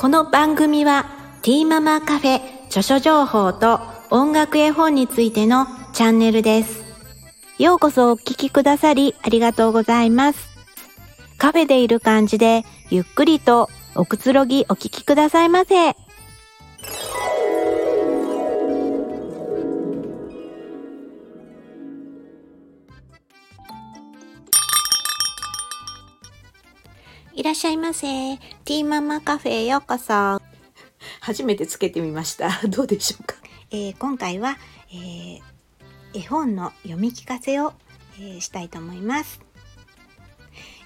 この番組はティーママカフェ著書情報と音楽絵本についてのチャンネルです。ようこそお聴きくださりありがとうございます。カフェでいる感じでゆっくりとおくつろぎお聴きくださいませ。いらっしゃいませ。ティーママカフェへようこそ。初めてつけてみました。どうでしょうか？えー今回は、えー絵本の読み聞かせを、えーしたいと思います。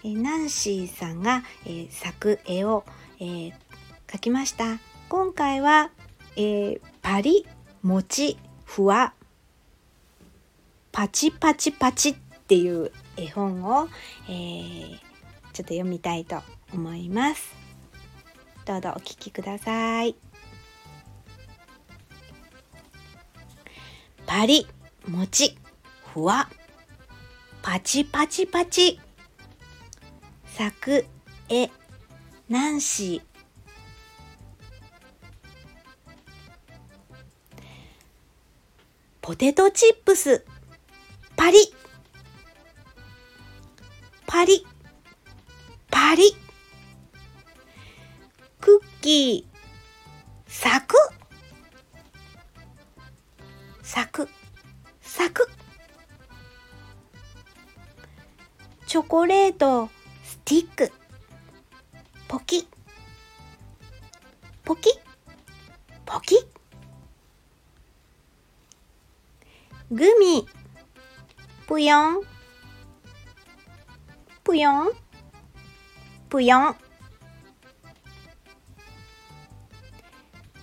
えーナンシーさんが、えー作絵を、えー描きました。今回は、えーパリ、もち、ふわ、パチパチパチっていう絵本を、えーちょっと読みたいと思います。どうぞお聞きください。パリ、もち、ふわ、パチパチパチ。作、絵、ナンシー。ポテトチップス、パリ、パリ、パリ。クッキー、サク。サク。サク。チョコレート。スティック。ポキ。ポキ。ポキ。グミ。ぷよん。ぷよん。ぷよん。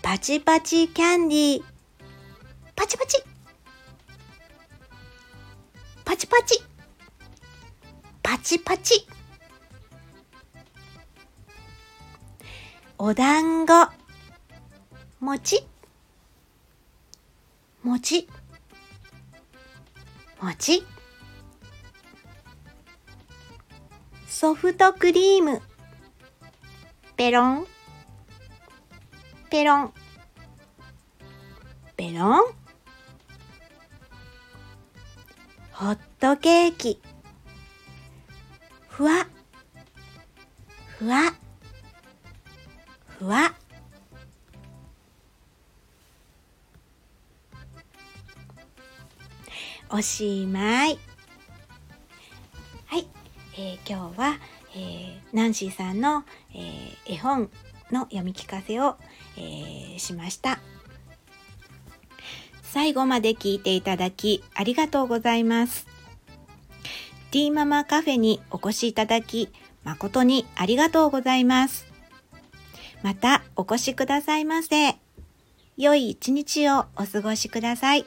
パチパチキャンディー。パチパチ。パチパチ。パチパチ。お団子。もちもちもちソフトクリーム。ペロン。ペロン。ペロン？ホットケーキ。ふわ。ふわ。ふわ。おしまい、えー今日は、えーナンシーさんの、えー絵本の読み聞かせを、えーしました最後まで聞いていただきありがとうございます。ティーママカフェにお越しいただき誠にありがとうございます。またお越しくださいませ。良い一日をお過ごしください。